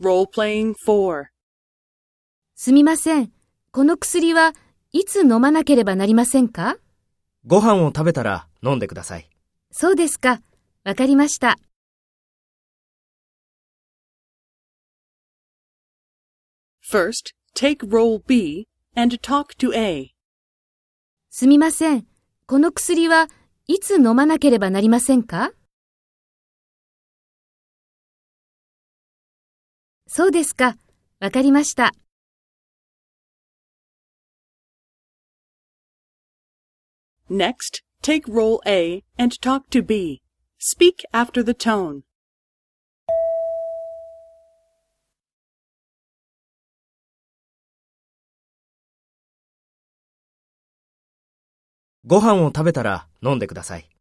Role-playing 4. すみません。この薬はいつ飲まなければなりませんか？ご飯を食べたら飲んでください。そうですか。わかりました。First, take role B and talk to A. すみません。この薬はいつ飲まなければなりませんか？そうですか。わかりました。Next, take role A and talk to B. Speak after the tone. ご飯を食べたら飲んでください。